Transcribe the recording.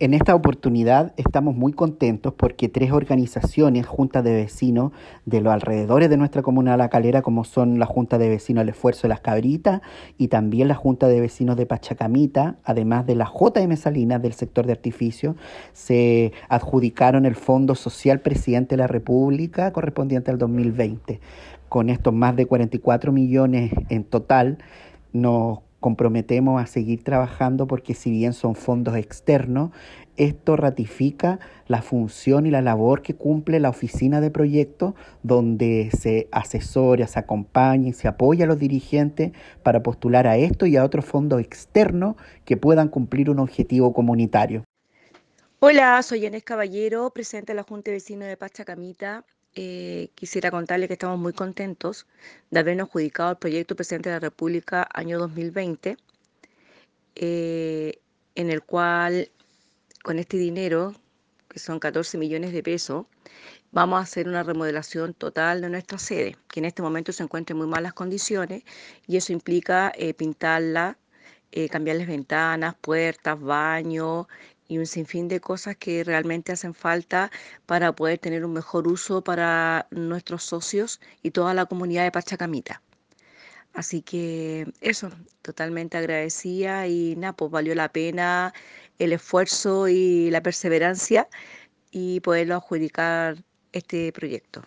En esta oportunidad estamos muy contentos porque tres organizaciones, juntas de vecinos de los alrededores de nuestra comuna La Calera, como son la Junta de Vecinos del Esfuerzo de las Cabritas y también la Junta de Vecinos de Pachacamita, además de la JM Salinas del sector de artificio, se adjudicaron el Fondo Social Presidente de la República correspondiente al 2020. Con estos más de 44 millones en total, nos comprometemos a seguir trabajando porque si bien son fondos externos, esto ratifica la función y la labor que cumple la oficina de proyectos, donde se asesora, se acompaña y se apoya a los dirigentes para postular a esto y a otros fondos externos que puedan cumplir un objetivo comunitario. Hola, soy Inés Caballero, presidente de la Junta de Vecinos de Pachacamita. Eh, quisiera contarle que estamos muy contentos de habernos adjudicado el proyecto Presidente de la República año 2020, eh, en el cual con este dinero, que son 14 millones de pesos, vamos a hacer una remodelación total de nuestra sede, que en este momento se encuentra en muy malas condiciones y eso implica eh, pintarla, cambiarles ventanas, puertas, baños, y un sinfín de cosas que realmente hacen falta para poder tener un mejor uso para nuestros socios y toda la comunidad de Pachacamita. Así que eso, totalmente agradecida y nada, pues valió la pena el esfuerzo y la perseverancia y poderlo adjudicar este proyecto.